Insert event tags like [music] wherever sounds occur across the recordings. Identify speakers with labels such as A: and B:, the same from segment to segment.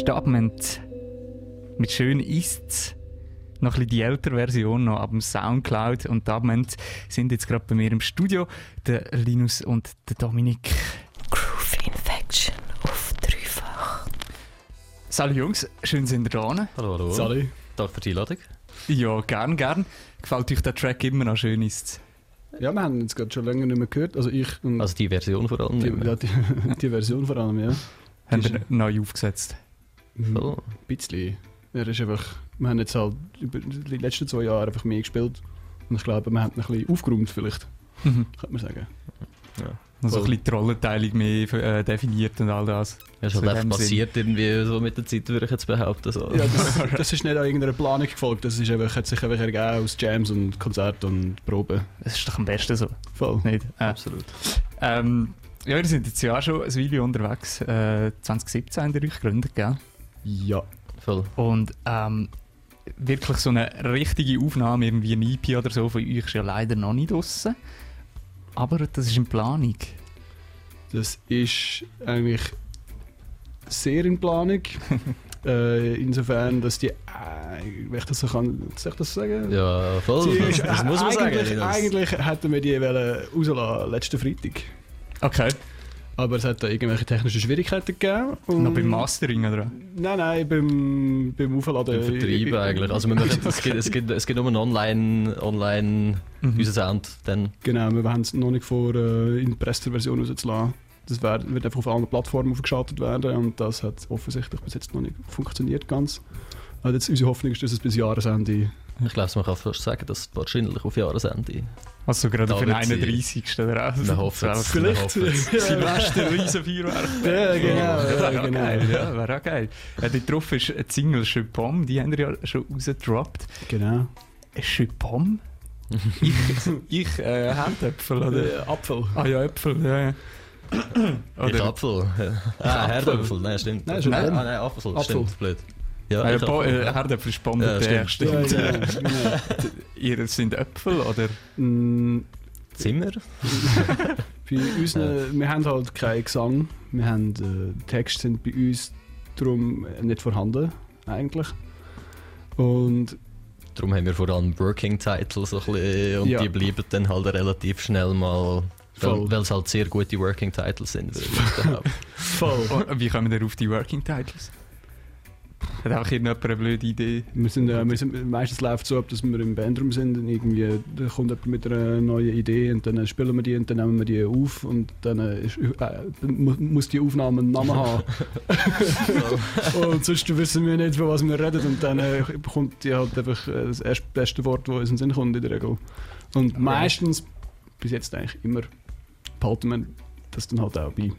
A: Stabment mit schön ist's. Noch ein bisschen die ältere Version noch ab dem Soundcloud. Und Stabment sind jetzt gerade bei mir im Studio. Der Linus und der Dominik.
B: Groove Infection auf dreifach.
A: Salut Jungs, schön sind ihr da.
C: Hallo, hallo.
D: Sally.
C: Danke für die Einladung.
A: Ja, gern, gern. Gefällt euch der Track immer noch schön ist's?
D: Ja, wir haben ihn jetzt gerade schon länger nicht mehr gehört. Also ich und
C: Also die Version vor allem.
D: die, ja, die, [laughs] die Version vor allem, ja.
A: Haben
D: Ist-
A: wir neu aufgesetzt?
C: Voll.
D: Ein bisschen. Er ist einfach, wir haben jetzt halt über die letzten zwei Jahre einfach mehr gespielt. Und ich glaube, wir haben ein bisschen aufgeräumt vielleicht,
A: Mhm.
D: könnte man sagen.
A: Noch so ein
D: Voll.
A: bisschen die Rollenteilung mehr äh, definiert und all das.
C: Ja, ist
A: So
C: halt einfach
A: dem Sinn.
C: passiert irgendwie so mit der Zeit, würde ich jetzt behaupten. So.
D: Ja, das, [laughs] das ist nicht an irgendeiner Planung gefolgt. Das ist einfach, hat sich einfach ergeben aus Jams und Konzerten und Proben.
A: Das ist doch am besten so,
D: Voll.
A: nicht? Äh,
C: Absolut.
A: ähm, ja, wir sind jetzt ja schon ein Weile unterwegs. Äh, 2017 haben wir euch gegründet, gell?
D: Ja.
C: Voll.
A: Und ähm, wirklich so eine richtige Aufnahme, irgendwie ein EP oder so, von euch ist ja leider noch nicht draussen. Aber das ist in Planung.
D: Das ist eigentlich sehr in Planung. [laughs] äh, insofern, dass die. Äh, wenn ich das so kann, soll ich das sagen?
C: Ja, voll.
D: Sie
C: Das, muss man sagen.
D: eigentlich,
C: Linus.
D: eigentlich hätten wir die wollen rauslassen, letzten Freitag.
A: Okay.
D: Aber es hat da irgendwelche technische Schwierigkeiten gegeben. und-
A: Noch beim Mastering, oder?
D: Nein, nein, beim, beim Aufladen.
C: Beim Vertrieb eigentlich. Also wir machen, es, gibt, es, gibt, es gibt nur einen Online, online
A: Mhm.
C: unser Sound. Dann.
D: Genau, wir haben es noch nicht vor, äh, in der Version rauszulassen. Das wär, wird einfach auf anderen Plattformen aufgeschaltet werden und das hat offensichtlich bis jetzt noch nicht funktioniert ganz. Also jetzt, unsere Hoffnung ist, dass es bis Jahresende...
C: Ich glaube, man kann fast sagen, dass es wahrscheinlich auf Jahresende.
A: Also gerade für den
C: wird sie-
A: 31. oder auch.
C: Wir hoffen es.
D: Vielleicht. [laughs]
A: Silvester, Riesenfeuerwerk.
D: ja, genau.
A: Ja,
D: Ja,
A: wäre auch
D: genau.
A: geil. Ja, wäre auch geil. Ja, dort drauf ist eine Single «Je Pomme», die haben wir ja schon rausgedroppt.
D: genau.
A: «Je Pomme»? [laughs] ich, ich äh, Herdäpfel, oder?
D: Äh, Apfel.
A: Ah ja, Äpfel, ja, ja.
C: Ich
A: Oder,
C: Apfel. Ah, Herdöpfel. Nein, stimmt.
D: Nein,
C: nein, ah, nein, Apfel.
D: Apfel.
C: Stimmt, blöd. Ja,
A: ja,
C: ich
A: Bo- äh, Herdäpfel ist Pomme,
C: Ja,
A: der
C: stimmt.
A: stimmt.
D: Ja, genau. [laughs] genau.
A: Ihr sind Äpfel, oder?
D: Mm,
C: Zimmer? [laughs]
D: Bei uns, äh, wir haben halt keinen Gesang. Wir haben, äh, Texte sind bei uns darum nicht vorhanden, eigentlich. Und
C: Darum haben wir vor allem Working Titles so ein bisschen, und
D: Ja.
C: die bleiben dann halt relativ schnell mal,
D: Voll.
C: weil, es halt sehr gute Working Titles sind. würde ich behaupten.
D: voll.
A: Wie kommen wir auf die Working Titles? Hat einfach irgendjemand eine blöde Idee?
D: Wir sind, äh, wir sind, meistens läuft es so ab, dass wir im Bandroom sind und irgendwie da kommt jemand mit einer neuen Idee und dann spielen wir die und dann nehmen wir die auf und dann äh, ist, äh, mu- muss die Aufnahme einen Namen haben. [laughs] [laughs] und sonst wissen wir nicht, von was wir reden und dann äh, kommt die halt einfach äh, das erste beste Wort, das uns in den Sinn kommt in der Regel. Und meistens, bis jetzt eigentlich immer, behalten wir das dann halt auch bei.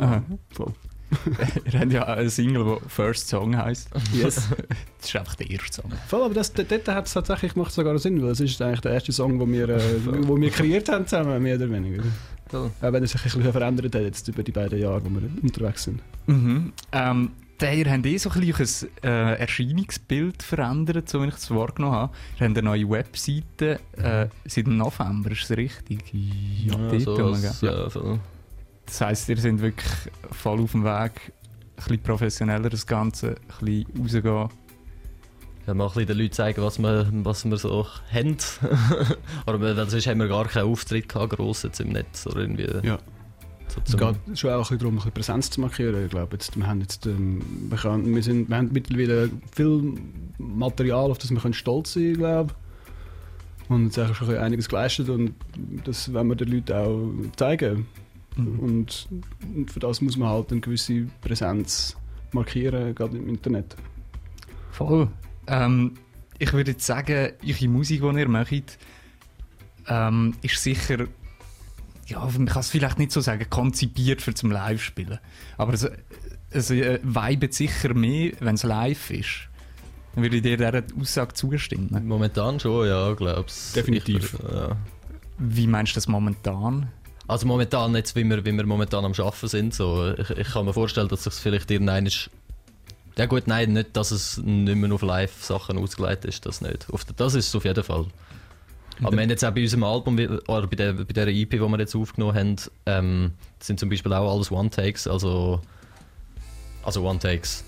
A: Aha.
D: Voll. [laughs]
A: Ihr habt ja eine Single, die First Song heisst.
D: Yes. [laughs]
A: Das ist einfach der erste Song.
D: Voll, aber das, dort hat es tatsächlich macht sogar Sinn, weil es ist eigentlich der erste Song, den wir, äh, [laughs] wo wir kreiert haben zusammen, mehr oder weniger.
C: Cool.
D: Auch wenn er sich ein bisschen verändert hat jetzt über die beiden Jahre, wo wir unterwegs sind.
A: Mhm. Ähm, ihr habt eh so ein bisschen äh, Erscheinungsbild verändert, so wie ich es wahrgenommen habe. Ihr habt eine neue Webseite äh, seit dem November, ist das richtig?
C: Ja,
A: dort
C: so
A: gell?
C: ja, voll.
A: Das heisst, ihr seid wirklich voll auf dem Weg, ein bisschen professioneller das Ganze, ein bisschen rausgehen.
C: Ja, mal ein bisschen den Leuten zeigen, was wir, was wir so haben. [laughs] Aber weil sonst haben wir gar keinen Auftritt gehabt, gross jetzt im Netz. Oder irgendwie
D: Ja.
C: so
D: Es geht schon auch ein bisschen darum, ein bisschen Präsenz zu markieren. Ich glaube, jetzt, wir, haben jetzt, ähm, wir, können, wir, sind, wir haben mittlerweile viel Material, auf das wir können stolz sein glaube Und es ist eigentlich schon einiges geleistet und das wollen wir den Leuten auch zeigen.
A: Mhm.
D: Und, und für das muss man halt eine gewisse Präsenz markieren, gerade im Internet.
A: Voll. Ähm, ich würde jetzt sagen, eure Musik, die ihr macht, ähm, ist sicher, ja, man kann es vielleicht nicht so sagen, konzipiert für zum Live-Spielen. Aber es, es äh, vibet sicher mehr, wenn es live ist. Dann würde ich dir dieser Aussage zustimmen.
C: Momentan schon, ja, glaub's.
D: Definitiv.
C: Ich, ja.
A: Wie meinst du das momentan?
C: Also momentan jetzt, wie wir, wie wir momentan am Arbeiten sind, so, ich, ich kann mir vorstellen, dass sich vielleicht irgendein ist. Ja gut, nein, nicht, dass es nicht mehr auf Live-Sachen ausgelegt ist, das nicht. Auf, das ist es auf jeden Fall. Aber wir haben jetzt auch bei unserem Album, oder bei der, bei der EP, die wir jetzt aufgenommen haben, ähm, sind zum Beispiel auch alles One-Takes, also, also One-Takes.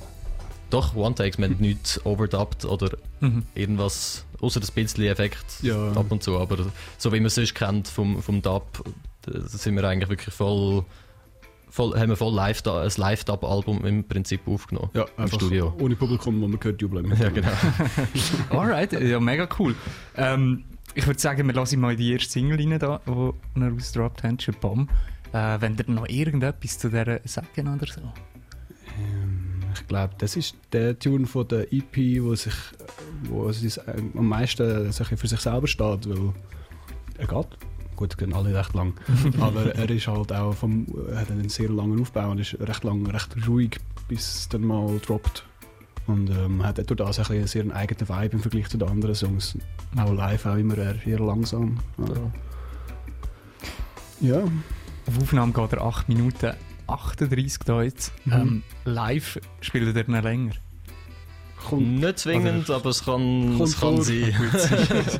C: Doch, One-Takes, wir haben nichts overdubbed oder
A: Mhm.
C: irgendwas, außer das bisschen Effekt
D: Ja.
C: ab und zu, aber so wie man es sonst kennt vom, vom Dub, da sind wir eigentlich wirklich voll, voll haben wir voll live da, ein Live-Dub-Album im Prinzip aufgenommen.
D: Ja,
C: Im
D: einfach
C: Studio.
D: ohne Publikum, wo man hört jubeln.
C: Ja, genau. [laughs]
A: Alright, ja, mega cool. Ähm, ich würde sagen, wir lassen mal in die erste Single rein, da, wo wir ausgedroppt haben, schon Bomb. Äh, wenn ihr noch irgendetwas zu dieser sagen oder so?
D: Ähm, ich glaube, das ist der Tune von der EP, wo sich, wo es am meisten bisschen für sich selber steht, weil er geht. Gut, gehen alle recht lang. [laughs] Aber er ist halt auch vom, hat einen sehr langen Aufbau und ist recht lang, recht ruhig, bis es dann mal droppt. Und ähm, hat durch das ein einen sehr eigenen Vibe im Vergleich zu den anderen Songs. Auch live auch immer eher, eher langsam. Also, ja.
A: Auf Aufnahme geht er 8 Minuten 38 da jetzt.
D: Mhm.
A: Ähm, live spielt er noch länger.
D: Kommt,
C: Nicht zwingend, aber es kann,
D: Kommt
C: es kann
D: vor.
C: sein. [laughs]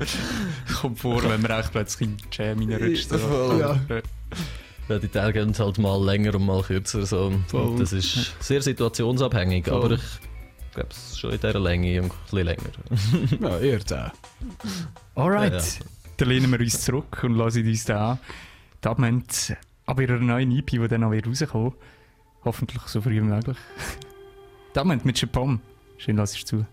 C: [laughs]
A: Kommt vor, wenn man eigentlich plötzlich in Jam reinrutscht. So.
D: Ja.
C: Ja, die Tage gehen halt mal länger und mal kürzer. So.
D: Voll.
C: Und Das ist sehr situationsabhängig,
D: Voll.
C: aber ich glaube, es ist schon in dieser Länge und ein bisschen länger. [laughs]
D: ja, eher 10.
A: Alright,
C: Ja, ja.
A: dann lehnen wir uns zurück und lassen uns da an. Die Abend aber ihrer neuen EP, die dann noch wieder rauskommen Hoffentlich so früh wie möglich. Die Abend mit Chapom. Schön, lass ich zu.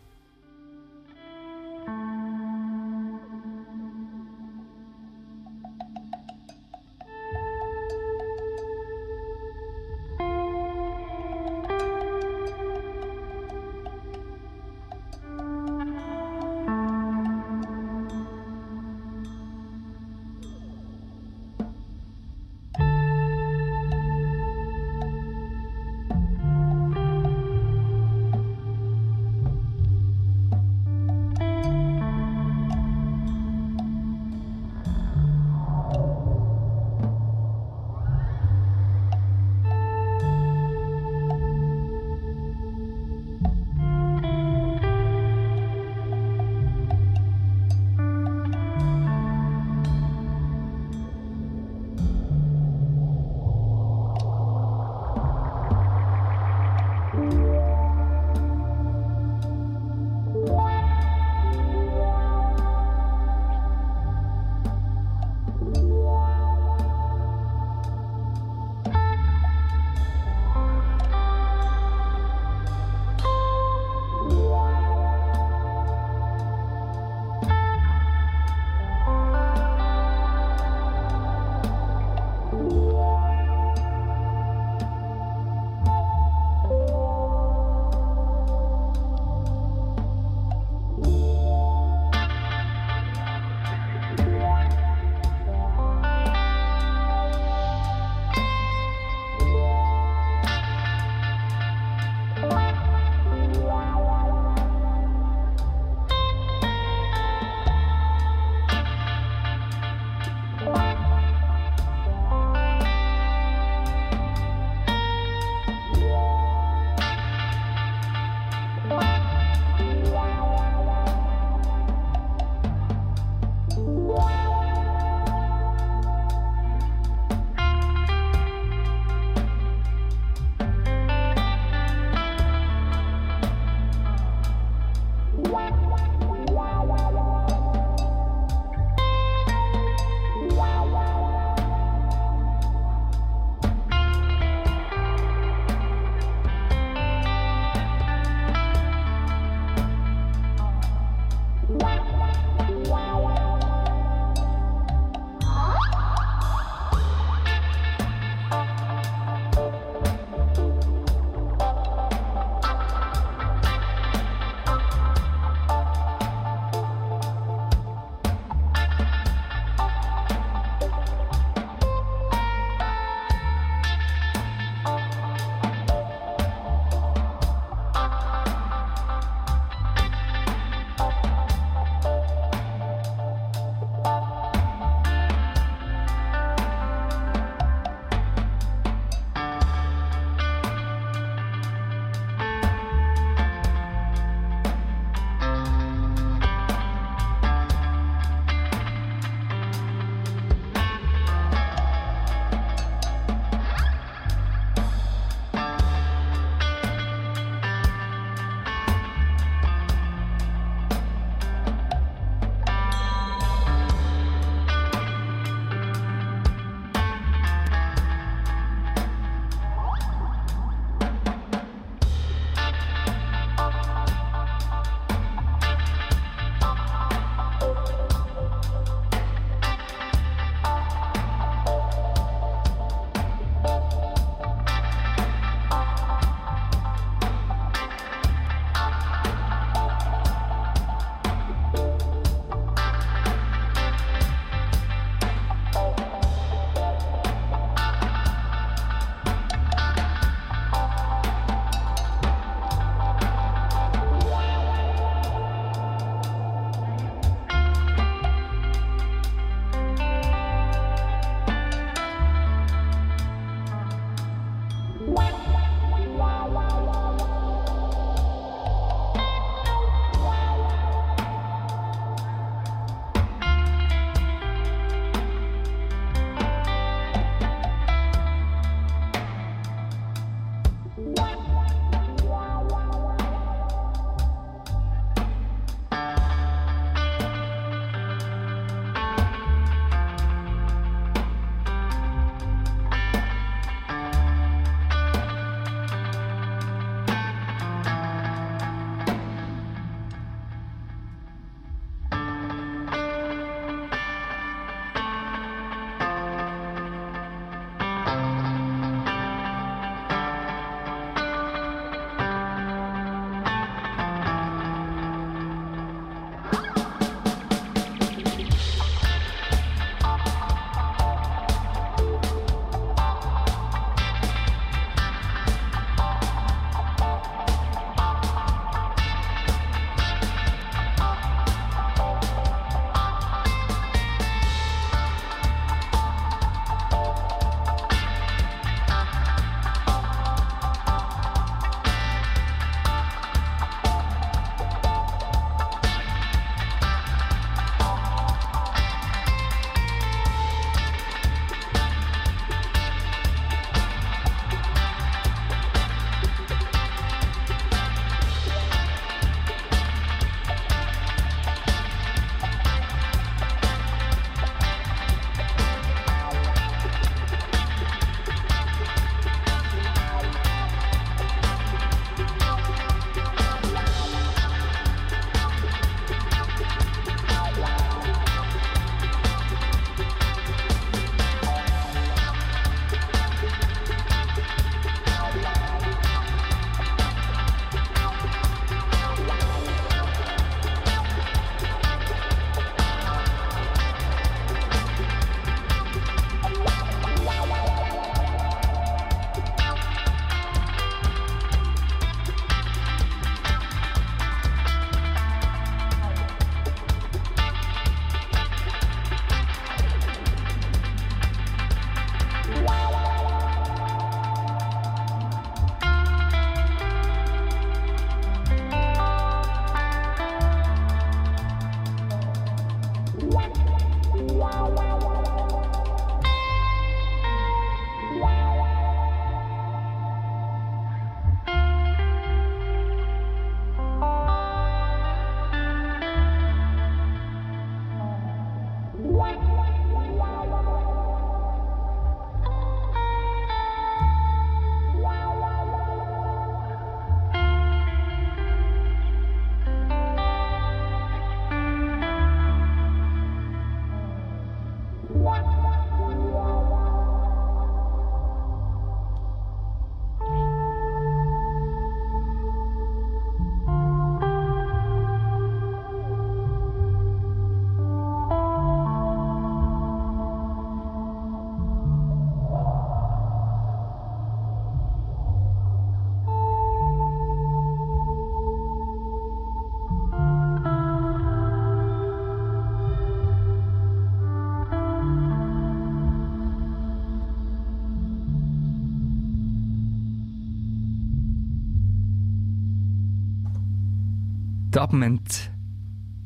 A: Dubment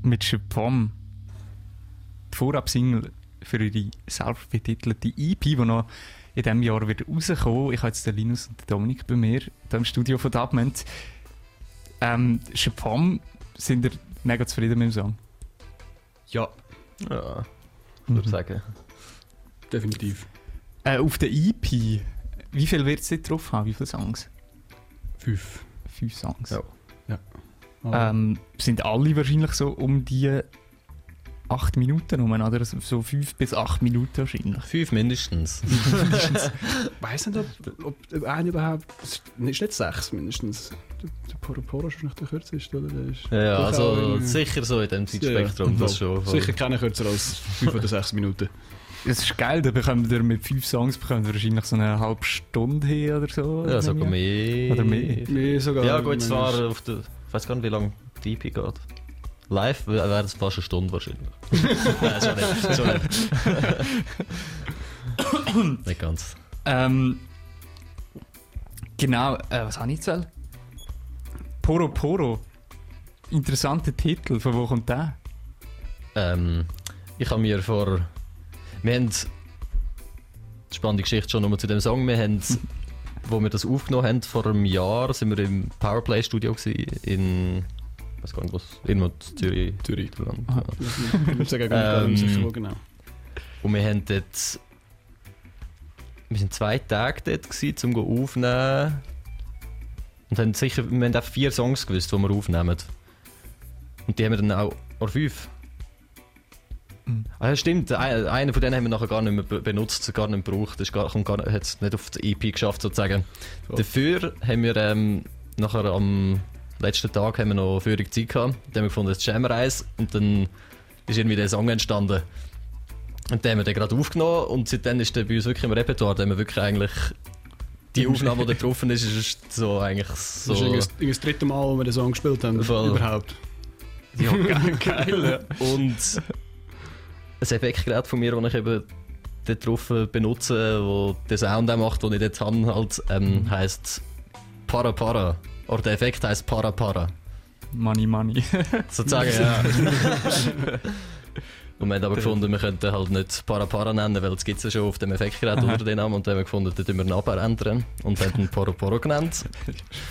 A: mit Chepom. Die Vorab-Single für ihre selbstbetitelte EP, die noch in diesem Jahr wieder rauskommen. Ich habe jetzt den Linus und den Dominik bei mir, hier im Studio von Dubment. Ähm, Chepom, sind ihr mega zufrieden mit dem Song?
D: Ja,
C: Ja,
A: Mhm.
C: würde ich sagen.
D: definitiv.
A: Äh, auf der EP, wie viel wird es drauf haben? Wie viele Songs?
D: Fünf.
A: Fünf Songs.
C: Ja.
A: Ähm, sind alle wahrscheinlich so um die acht Minuten rum, oder? So- So fünf bis acht Minuten wahrscheinlich.
C: Fünf mindestens. [laughs]
D: ich [laughs] weiß nicht, ob, ob einer überhaupt. Es ist nicht sechs mindestens. Der, Poro Poro ist nicht der kürzeste, oder? Der ist
C: Ja, ja also
D: in-
C: sicher so in dem Zeitspektrum,
D: Ja,
C: das schon.
D: Sicher keine kürzer als fünf oder sechs Minuten.
A: Es ist geil, da bekommt ihr mit fünf Songs bekommt ihr wahrscheinlich so eine halbe Stunde hin oder so.
C: Ja, sogar mehr.
A: Oder mehr.
D: Nee, sogar.
C: Ja, gut, zwar auf der. Ich weiß gar nicht, wie lange die EP geht. Live wäre es fast eine Stunde wahrscheinlich. [laughs] Nein, schon nicht. Schon nicht. nicht ganz.
A: Ähm, genau, äh, was habe ich jetzt? wollen? Poro Poro. Interessanter Titel, von wo kommt der?
C: Ähm, ich habe mir vor. Wir haben. Spannende Geschichte schon nochmal zu dem Song. Wir haben, wo wir das aufgenommen haben, vor einem Jahr, sind wir im Powerplay-Studio gewesen, in. Ich weiß gar nicht, was. Irgendwo in Zürich.
D: Zürich.
A: Aha.
D: Ich würde sagen, gar nicht
C: Ähm,
D: wo genau.
C: Und wir haben dort. Wir sind zwei Tage dort gewesen, um aufzunehmen. Und haben sicher, wir haben auch vier Songs gewusst, die wir aufnehmen. Und die haben wir dann auch, oder fünf. Ah, stimmt, ein- einen von denen haben wir nachher gar nicht mehr be- benutzt, gar nicht gebraucht. Das gar, gar, hat es nicht auf die EP geschafft, sozusagen.
D: So.
C: Dafür haben wir ähm, nachher am letzten Tag haben wir noch Führung Zeit gehabt. Dann haben wir gefunden, wir eins. Und dann ist irgendwie der Song entstanden. Und den haben wir dann gerade aufgenommen und seitdem ist der bei uns wirklich im Repertoire, haben wir wirklich eigentlich die Aufnahme, die [laughs] da drauf ist, ist so eigentlich so...
D: Das ist irgendwie das- das dritte Mal, wo wir den Song gespielt haben.
C: Voll.
D: Überhaupt.
A: Ja, [laughs] geil.
C: Und ein Effektgerät von mir, das ich eben dort drauf benutze, wo den Sound auch macht, den ich dort habe, halt, ähm, heisst Para Para. Oder der Effekt heisst Para Para.
A: Money, money.
C: Sozusagen, ja. [laughs] Und wir haben aber gefunden, wir könnten halt nicht Para Para nennen, weil es gibt ja schon auf dem Effektgerät unter den Namen. Und dann haben wir gefunden, dann tun wir ihn aber ändern. Und haben ihn Poro Poro genannt.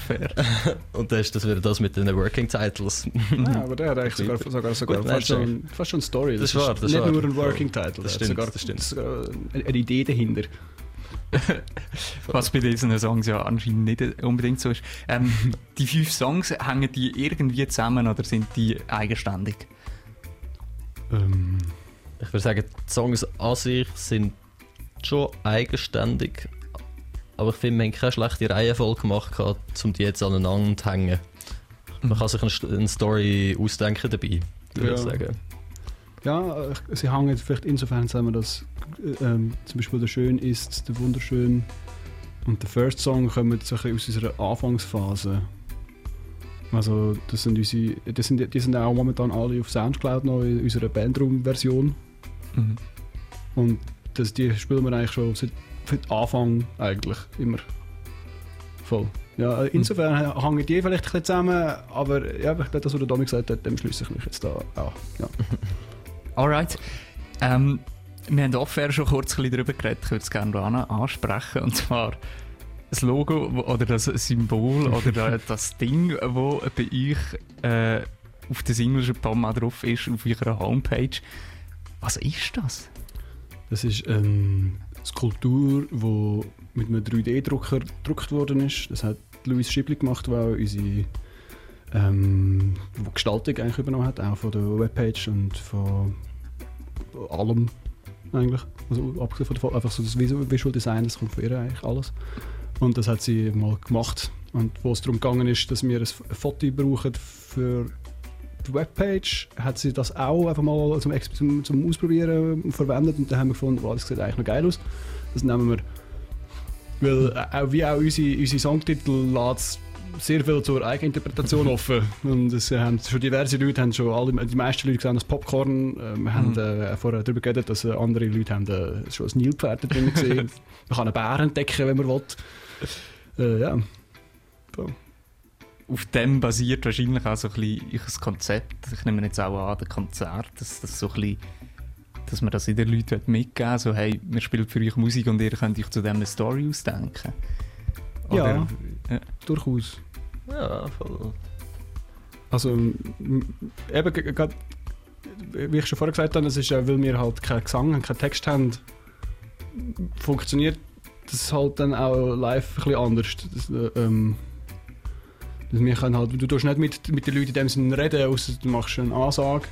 A: Fair. [laughs]
C: Und dann ist das wieder das mit den Working Titles.
D: Ja, aber der hat eigentlich sogar, sogar, sogar
C: Gut,
D: fast,
C: nein,
D: schon, fast schon eine Story.
C: Das ist wahr, das
D: nicht
C: wahr.
D: nur ein Working Title.
C: Das stimmt,
D: sogar,
C: das stimmt.
D: sogar eine, eine Idee dahinter. [laughs]
A: Was bei diesen Songs ja anscheinend nicht unbedingt so ist. Ähm, die fünf Songs, hängen die irgendwie zusammen oder sind die eigenständig?
D: Ähm,
C: Ich würde sagen, die Songs an sich sind schon eigenständig. Aber ich finde, wir haben keine schlechte Reihenfolge gemacht, um die jetzt aneinander zu hängen. Man kann sich eine, eine Story ausdenken dabei, würde ich
D: Ja.
C: sagen.
D: ja, sie hängen vielleicht insofern zusammen, dass äh, zum Beispiel der Schön ist, der Wunderschön und der First Song kommen so ein bisschen aus unserer Anfangsphase. Also das sind unsere, das sind, die sind auch momentan alle auf Soundcloud noch in unserer Bandroom-Version.
A: Mhm.
D: Und das, die spielen wir eigentlich schon seit, seit Anfang eigentlich immer voll. Ja, äh, insofern hängen die vielleicht ein bisschen zusammen, aber ja, ich glaube, das, was der Domi gesagt hat, dem schließe ich mich jetzt da auch. Ja. [laughs]
A: Alright. Ähm, wir haben offen schon kurz ein bisschen darüber geredet, ich würde es gerne an- ansprechen. Und zwar das Logo wo- oder das Symbol oder [laughs] da- das Ding, das bei euch äh, auf der Single Palma drauf ist, auf eurer Homepage. Was ist das?
D: Das ist ähm, eine Skulptur, die mit einem 3D-Drucker gedruckt worden ist. Das hat Louis Schibli gemacht, der unsere ähm, wo Gestaltung eigentlich übernommen hat, auch von der Webpage und von allem eigentlich. Also abgesehen von der, einfach so das Visual Visual Design, das kommt von ihr eigentlich alles. Und das hat sie mal gemacht. Und wo es darum gegangen ist, dass wir ein Foto brauchen für die Webpage, hat sie das auch einfach mal zum, zum, zum Ausprobieren verwendet. Und dann haben wir gefunden, wow, das sieht eigentlich noch geil aus. Das nehmen wir. Weil äh, auch wie auch unsere, unsere Songtitel lässt sehr viel zur Eigeninterpretation [laughs] offen. Und es haben schon diverse Leute, haben schon alle, die meisten Leute gesehen, das Popcorn. Äh, wir haben
A: Mhm.
D: äh, vorher darüber geredet, dass äh, andere Leute haben äh, schon ein Nilpferd drin [laughs] gesehen. Man kann einen Bär entdecken, wenn man will. Äh, ja. So.
A: auf dem basiert wahrscheinlich auch so ein bisschen ich das Konzept. Ich nehme jetzt auch an, das Konzert, dass das so ein bisschen, dass man das in den Leuten mitgeben will. So, hey, wir spielen für euch Musik und ihr könnt euch zu dem eine Story ausdenken.
D: Ja. Durchaus.
C: Ja, voll.
D: Also, eben, grad, wie ich schon vorher gesagt habe, es ist ja, weil wir halt keinen Gesang und keinen Text haben, funktioniert das halt dann auch live ein bisschen anders. Das, äh, ähm, dass wir können halt, du tust nicht mit, mit den Leuten in dem Sinne reden, außer du machst eine Ansage,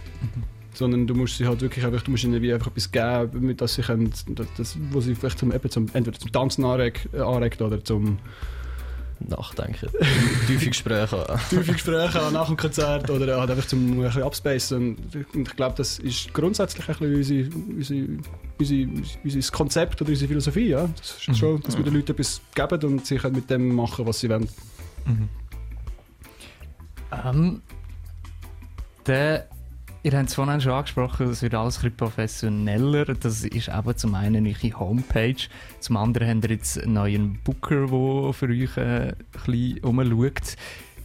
D: sondern du musst sie halt wirklich einfach, du musst ihnen wie einfach etwas geben, mit das sie können, das, wo sie vielleicht zum, eben zum, entweder zum Tanzen anregt, äh, anregt oder zum
C: Nachdenken. [laughs] Tiefe Gespräche haben. [laughs]
D: tiefe Gespräche nach dem Konzert oder halt einfach zum ein bisschen abspacen. Und ich glaube, das ist grundsätzlich ein bisschen unsere, unsere, unsere, unser Konzept oder unsere Philosophie. Ja? Das ist
A: Mhm.
D: schon, dass wir den Leuten etwas geben und sie können mit dem machen, was sie wollen.
A: Mhm. Ähm, der, ihr habt es vorhin schon angesprochen, es wird alles ein bisschen professioneller. Das ist eben zum einen eure Homepage, zum anderen habt ihr jetzt einen neuen Booker, der für euch äh, ein bisschen rumschaut.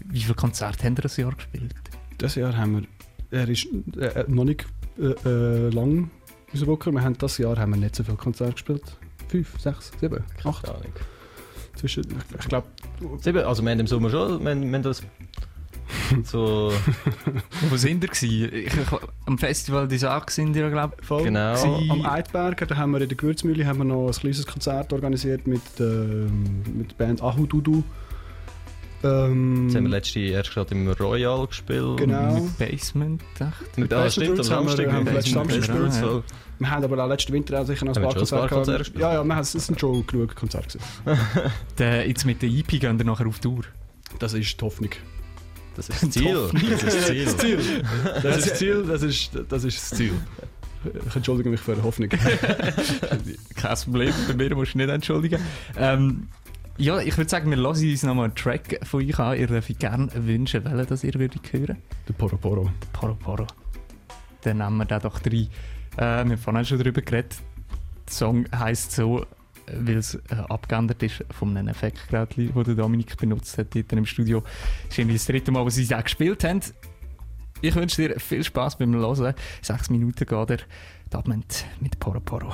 A: Wie viele Konzerte habt ihr das Jahr gespielt?
D: Dieses Jahr haben wir, er ist äh, noch nicht äh, äh, lang, unser Booker. Wir haben dieses Jahr haben wir nicht so viele Konzerte gespielt. Fünf, sechs, sieben, acht.
C: Keine Ahnung.
D: Zwischen, ich, ich glaube,
C: Sieben, also wir haben im Sommer schon, wir, wir haben das [laughs] so,
A: Wo sind ihr gewesen? Ich, ich, am Festival des Arc sind ihr, glaube ich,
D: voll.
C: Genau.
A: gewesen.
D: Am Eidberger, da haben wir in der Gewürzmühle haben wir noch ein kleines Konzert organisiert mit, ähm, mit der Band Ahududu. Ähm,
C: jetzt haben wir letzte erst gerade im Royal gespielt.
D: Genau.
A: Mit Basement, dachte
C: Mit,
D: Basement
C: stimmt, am
D: haben wir-
C: Samstag.
D: haben wir letzten Samstag
A: gespielt.
C: voll.
D: wir haben aber auch letzten Winter auch sicher noch ein
C: Haben
D: paar Konzerte
C: gespielt?
D: Ja, ja, wir haben, es sind schon genug Konzerte gewesen. [laughs]
A: Jetzt mit der EP gehen wir nachher auf Tour.
D: Das ist die Hoffnung.
C: Das ist das Ziel. Das ist das Ziel.
D: Das Ziel. Das ist das Ziel, das ist das, ist das Ziel. Ich entschuldige mich für die Hoffnung. [laughs]
A: Kein Problem, bei mir musst du nicht entschuldigen. Ähm, ja, ich würde sagen, wir hören uns nochmal einen Track von euch an. Ihr dürft gerne wünschen, welchen das ihr würdet hören.
D: Der Poro Poro.
A: Poro Poro. Dann nehmen wir den doch rein. Äh, wir haben vorhin schon darüber geredet. Der Song heisst so, weil es äh, abgeändert ist von einem Effektgerät, das der Dominik benutzt hat dort im Studio. Das ist das dritte Mal, wo sie es auch gespielt haben. Ich wünsche dir viel Spaß beim Hören. Sechs Minuten geht er. Abend mit Poro Poro.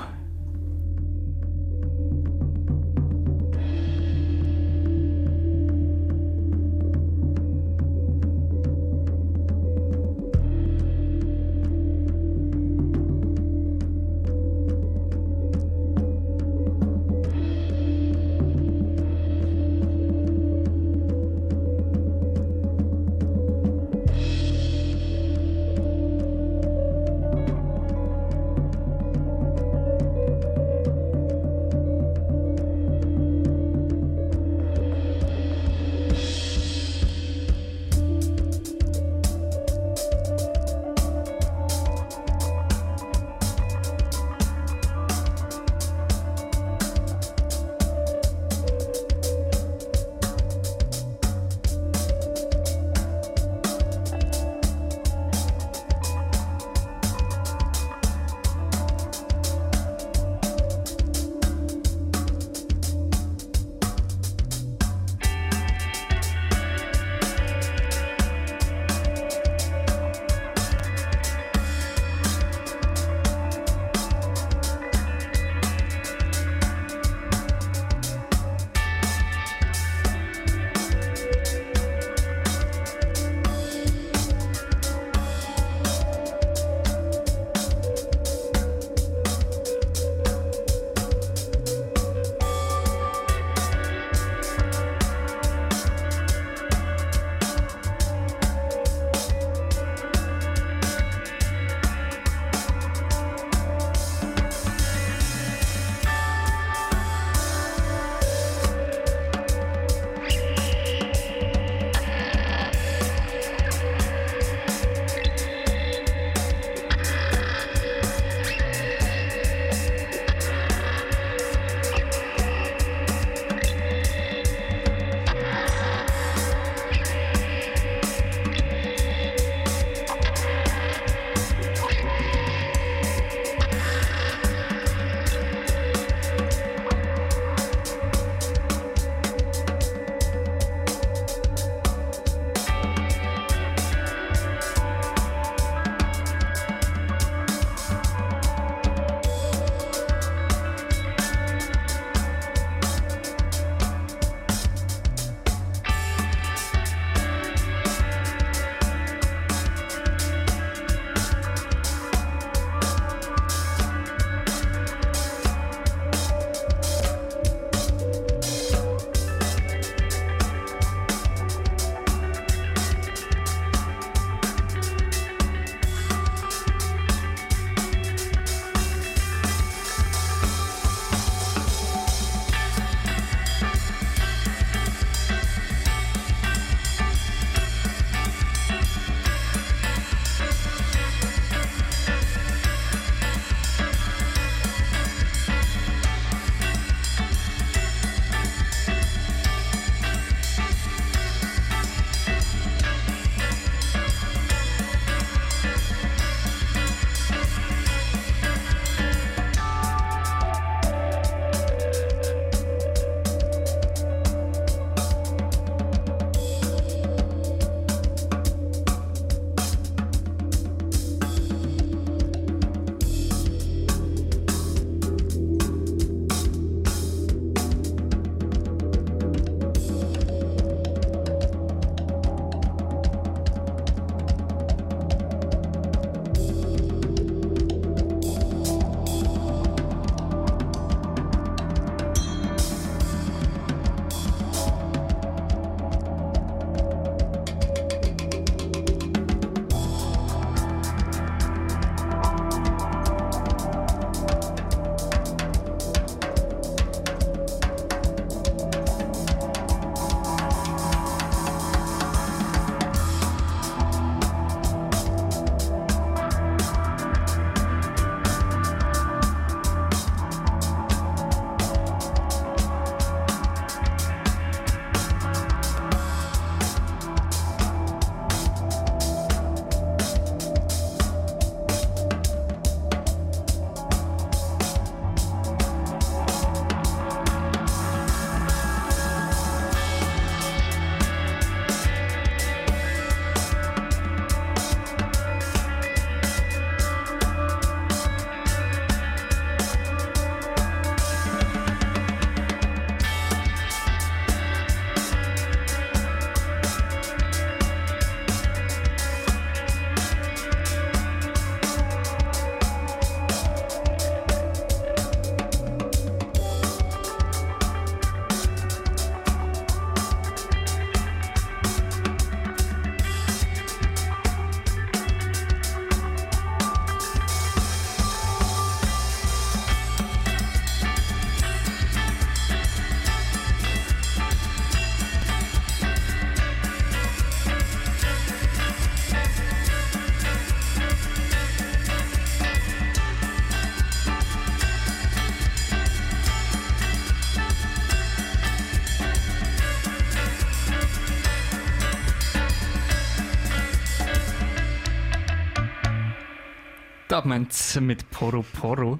A: Dubment mit Poro Poro.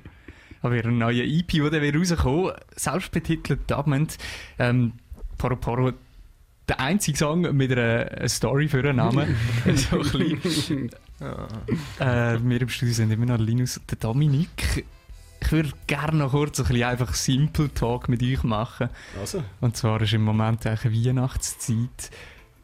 A: Aber ihren neuen EP, der dann wieder rauskommen selbstbetitelt Dubment. Ähm, Poro Poro, der einzige Song mit einer, einer Story für einen Namen. [laughs] [laughs] so ein bisschen. Äh, wir im Studio sind immer noch Linus und der Dominik. Ich würde gerne noch kurz ein bisschen einfach Simple Talk mit euch machen.
D: Also,
A: Und zwar ist im Moment eigentlich Weihnachtszeit.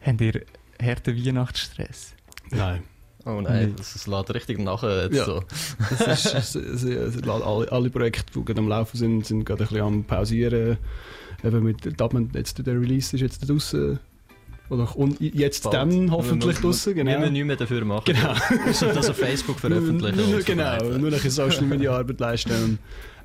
A: Habt ihr harten Weihnachtsstress?
D: nein.
C: Oh nein, das, das lädt richtig nachher jetzt
D: Ja.
C: so. [laughs]
D: Es ist, es, es, alle, alle Projekte, die gerade am Laufen sind, sind gerade ein bisschen am Pausieren. Eben mit Dubman, jetzt der Release ist jetzt draußen. Oder und jetzt
C: Bald.
D: dann hoffentlich
C: Wir-
D: draußen,
C: Wir
D: genau.
C: müssen nichts mehr dafür machen.
D: Genau. [laughs]
C: Außer das auf Facebook veröffentlichen.
D: Nur, genau, nur ein Social Media Arbeit leisten.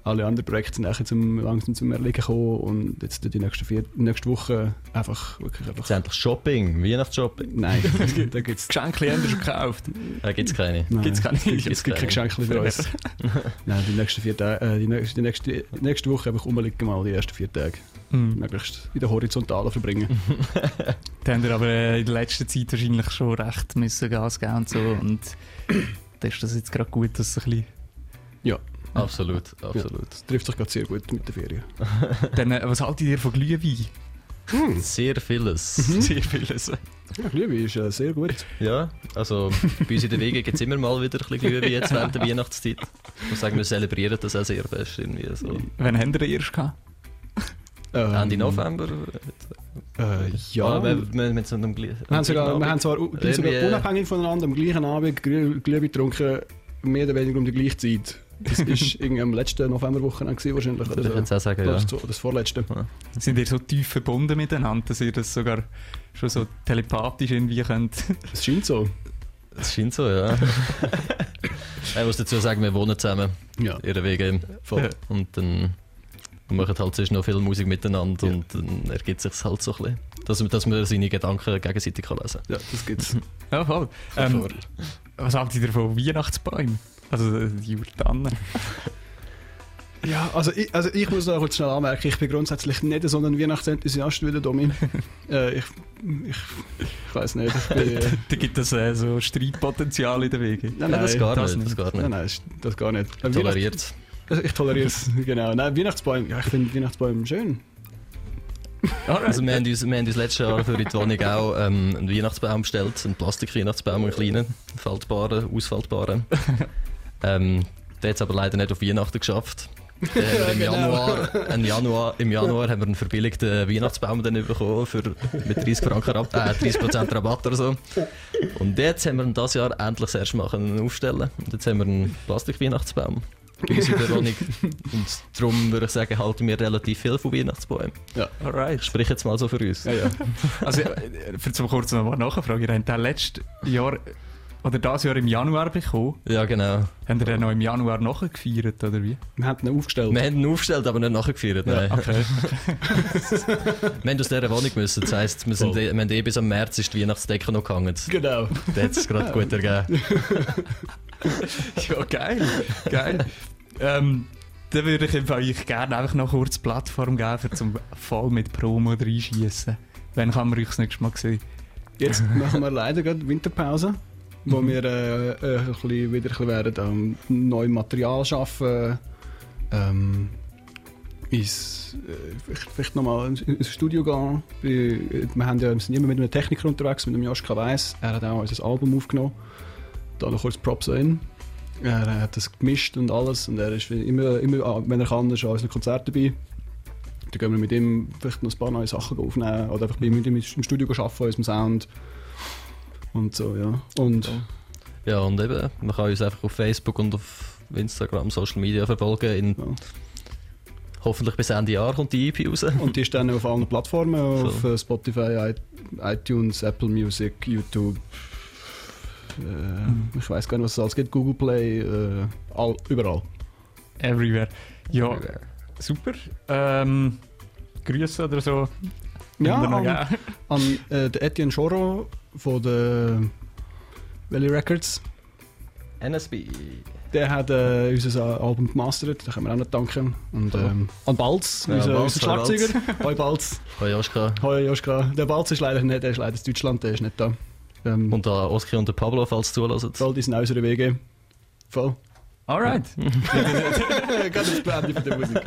D: Alle anderen Projekte sind nachher zum, langsam zum Erliegen gekommen. Und jetzt die nächsten vier, nächste Woche einfach wirklich einfach.
C: Jetzt endlich Shopping, Weihnachtsshopping.
D: Nein, [laughs] da gibt es
A: Geschenke haben wir schon gekauft.
C: Da gibt es keine.
A: Gibt's keine?
D: Es gibt keine Geschenke für uns. [laughs] [laughs] Nein, die nächsten vier Tage, äh, die, nächste, die, nächste, die nächste Woche einfach rumliegen mal die ersten vier Tage.
A: Mhm.
D: Möglichst in der Horizontalen verbringen.
A: Da haben wir aber äh, in der letzten Zeit wahrscheinlich schon recht müssen Gas geben und so. Und da ist das jetzt gerade gut, dass es ein [laughs]
C: Absolut, absolut.
D: Das trifft sich gerade sehr gut mit der Ferien. [laughs]
A: Dann, äh, was haltet ihr von Glühwein?
C: Sehr vieles. [laughs]
A: Sehr vieles.
D: Ja, Glühwein ist äh, sehr gut.
C: Ja, also bei uns in der Wege gibt es immer mal wieder ein bisschen Glühwein jetzt während der Weihnachtszeit. Ich muss sagen, wir zelebrieren das auch sehr fest. Irgendwie so.
A: Wann habt ihr den erst gehabt?
D: Ähm,
C: Ende November.
D: Äh, ja.
C: Ah,
D: wir,
C: wir, wir, wir sind am gleichen
D: haben sogar, wir haben zwar sogar unabhängig voneinander am gleichen Abend Glüh- Glühwein getrunken, mehr oder weniger um die gleiche Zeit. Das war [laughs] irgendwie am letzten Novemberwochenende wahrscheinlich.
C: Ich
D: Oder so.
C: auch sagen, ja.
D: Das, das, das vorletzte.
A: Sind ihr so tief verbunden miteinander, dass ihr das sogar schon so telepathisch irgendwie könnt? [laughs]
D: Es scheint so.
C: Das scheint so, ja. [laughs] ich muss dazu sagen, wir wohnen zusammen
D: Ja,
C: in der Wege.
D: voll.
C: Und dann machen halt sonst noch viel Musik miteinander
D: Ja.
C: und dann ergibt sich halt so ein bisschen. Dass, man- dass man seine Gedanken gegenseitig kann lesen
D: Ja, das gibt's.
A: Ja, voll. Ähm, was haltet ihr von Weihnachtsbäumen? Also äh, die Jurtannen. [laughs]
D: Ja, also ich, also ich muss da kurz schnell anmerken, ich bin grundsätzlich nicht so ein Weihnachtsenthusiast wie der Domi. [laughs] äh, ich, ich, ich weiß nicht. Ich bin, äh, [laughs]
A: da gibt es äh, so Streitpotenzial in der Wege.
D: nein,
C: Nein, das gar
A: das
C: nicht. Das
A: nicht.
C: gar
D: Nein,
C: nicht.
D: nein, ist- das gar nicht. Äh,
C: Toleriert.
D: Weihnachts- Ich toleriere es, genau. Nein, Weihnachtsbäume, ja, ich finde Weihnachtsbäume schön.
C: Also wir haben, uns, wir haben uns letztes Jahr für die Wohnung auch ähm, einen Weihnachtsbaum bestellt, einen Plastik-Weihnachtsbaum, einen kleinen, faltbaren, ausfaltbaren. Ähm, der hat es aber leider nicht auf Weihnachten geschafft. [laughs] Im,
D: Genau.
C: Januar, im, Januar, Im Januar haben wir einen verbilligten Weihnachtsbaum dann bekommen für, mit 30 Franken Rabatt, äh, 30% Rabatt oder so. Und jetzt haben wir ihn dieses Jahr endlich das erste Mal können aufstellen Und jetzt haben wir einen Plastik-Weihnachtsbaum bei uns in der Wohnung. Und darum würde ich sagen, halten wir relativ viel von Weihnachtsbäumen.
A: Alright.
C: Ich spreche jetzt mal so für uns.
D: Ja, ja.
A: Also, äh, für zum kurz noch mal nachfragen, ihr habt letztes Jahr oder das Jahr im Januar bekommen.
C: Ja, genau.
A: Habt ihr den noch im Januar nachgefeiert, oder wie?
D: Wir haben ihn aufgestellt.
C: Wir haben ihn aufgestellt, aber nicht nachgefeiert. Nein.
A: Okay. [laughs] [laughs]
C: Wir haben aus dieser Wohnung müssen. Das heisst, wir, sind, eh- wir haben eh bis am März ist die Weihnachtsdecke noch gehangen.
D: Genau.
C: Da hat es gerade gut ergeben. [laughs]
A: ja, geil. Geil. ähm, dann würde ich im Fall euch gerne einfach noch kurz Plattform geben, um zum voll mit Promo reinschießen. Wann kann man euch das nächste Mal sehen?
D: Jetzt machen wir leider gerade Winterpause, wo wir äh, äh, ein wieder ein bisschen werden am neuem Material schaffen. Ähm, ins, äh, vielleicht, nochmal ins, ins Studio gehen. Wir, haben ja, wir sind immer mit einem Techniker unterwegs, mit dem Joschka Weiss. Er hat auch unser Album aufgenommen. Da noch kurz Props an. Er hat das gemischt und alles und er ist immer, immer ah, wenn er kann, ist an unseren Konzerten dabei. Dann gehen wir mit ihm vielleicht noch ein paar neue Sachen aufnehmen oder einfach bei ihm im Studio arbeiten, unserem Sound. Und so, ja. Und
C: Ja, und eben, man kann uns einfach auf Facebook und auf Instagram, Social Media verfolgen. In,
D: Ja.
C: Hoffentlich bis Ende Jahr kommt die EP raus.
D: Und die ist dann auf allen Plattformen, auf äh, Spotify, iTunes, Apple Music, YouTube. Äh, Ich weiß gar nicht, was es alles gibt. Google Play, äh, all, überall.
A: Everywhere. Ja, super. Ähm, Grüße oder so.
D: Ja, an, an äh, den Etienne Choro von der Valley Records.
C: NSB.
D: Der hat äh, unser Album gemastert, da können wir auch noch danken. Und ähm, an Balz,
C: Ja,
D: unser,
C: Balz,
D: unser
C: hallo,
D: Schlagzeuger. [laughs] Hoi Balz.
C: Hoi Joschka.
D: Hoi Joschka. Der Balz ist leider nicht, der ist leider in Deutschland, der ist nicht da. Ähm,
C: Und da Oski und der Pablo, falls du zuhörst.
D: voll, die sind auch unsere Wege. Voll.
A: Alright.
D: Gerade das Ende von der Musik.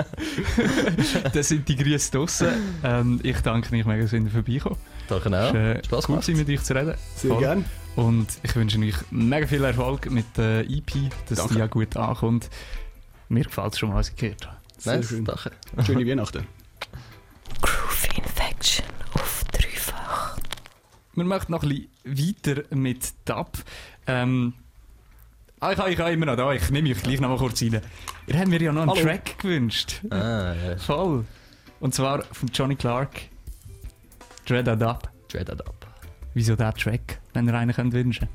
A: das sind die Grüße draussen. Ähm, ich danke euch mega, dass ihr vorbeikommen.
C: Danke
A: Es
C: auch.
A: war, äh,
C: Spaß
A: cool mit euch zu reden.
D: Sehr
A: Voll.
D: gerne.
A: Und ich wünsche euch mega viel Erfolg mit der EP, dass
D: Danke.
A: die ja gut ankommt. Mir gefällt es schon mal, was ich gehört habe.
D: Sehr
C: Nice,
D: schön.
C: danke. [laughs]
D: Schöne Weihnachten.
B: Groove Infection auf dreifach.
A: Wir machen noch ein bisschen weiter mit Dub. Ähm, ah, ich habe ich habe immer noch da, ich nehme euch gleich noch mal kurz rein. Ihr habt mir ja noch einen
D: Hallo.
A: Track gewünscht.
C: Ah, ja.
A: Voll. Und zwar von Johnny Clark. Dread That Up.
C: Dread it up.
A: Wieso der Track, wenn ihr einen könnt wünschen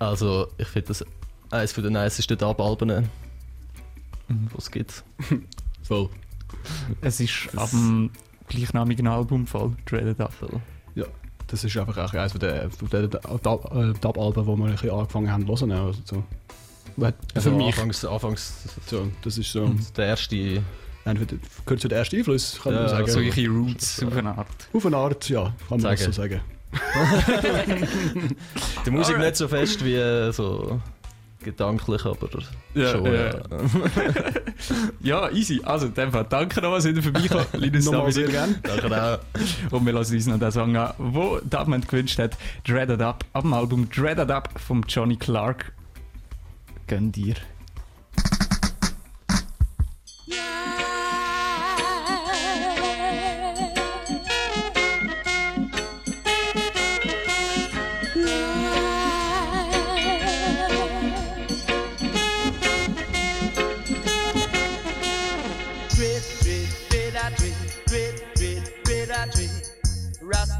C: Also, ich finde das eines von den nicesten Dub-Alben,
A: Mhm.
C: die es gibt. [laughs]
D: Voll.
A: Es ist
C: Das-
A: ab dem gleichnamigen Album voll. Dread That Up.
C: Voll.
D: Das ist einfach auch eines von den, von den Dub- äh, Dub-Alben, die wir ein bisschen angefangen haben zu hören. Also so.
C: Also
D: Für mich.
C: Anfangs, anfangs
D: So, das ist so.
C: der erste.
D: Gehört zu den ersten Einflüssen, kann
C: Ja,
D: man sagen.
A: Solche Roots auf eine Art.
D: Auf eine Art, ja, kann man so sagen. [laughs]
C: Die Musik
A: Alright.
C: nicht so fest wie äh, so gedanklich, aber
A: Ja,
C: schon.
A: ja.
C: Ja. [laughs]
A: Ja, easy. Also, in dem Fall danke nochmal, dass ihr vorbeikommt. [laughs] Linus
D: Nochmal sehr gerne.
C: Danke auch.
A: Und wir lassen uns noch den Song an, wo Dubman gewünscht hat. Dreaded Up. Ab dem Album Dreaded Up von Johnny Clark. Gönn dir.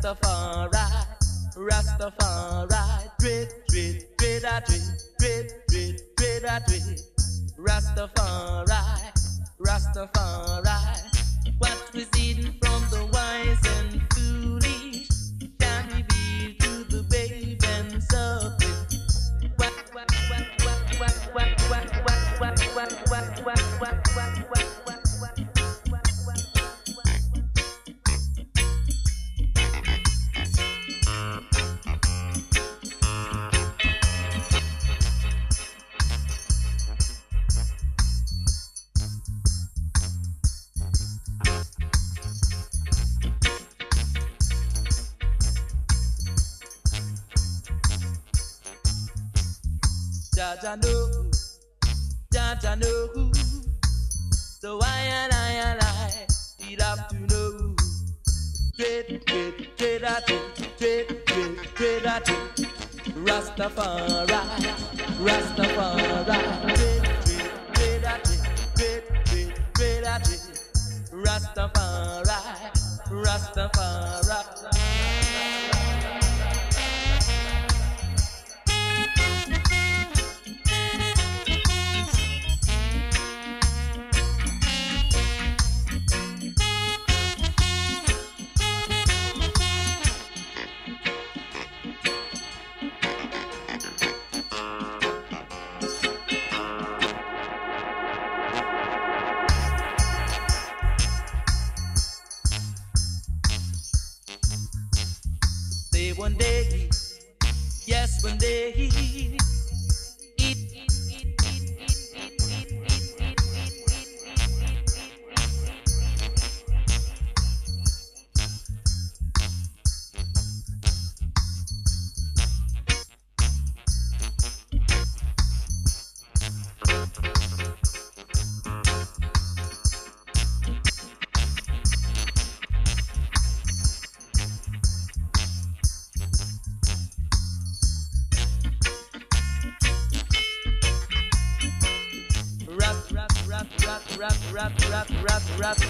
E: Rastafari, Rastafari, dread, dread, dread, I dread, dread, dread, dread, I dread. Rastafari, Rastafari. What was hidden from the wise and Jaja know, Jaja know. So why and I and I, he have to know. Great, trade, trade at it, Trade, trade, trade a it. Rastafari, Rastafari. Great, great, great at it, great, great, great at it. Rastafari, Rastafari.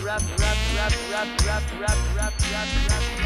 E: Rap, rap, rap, rap, rap, rap, rap, rap, rap,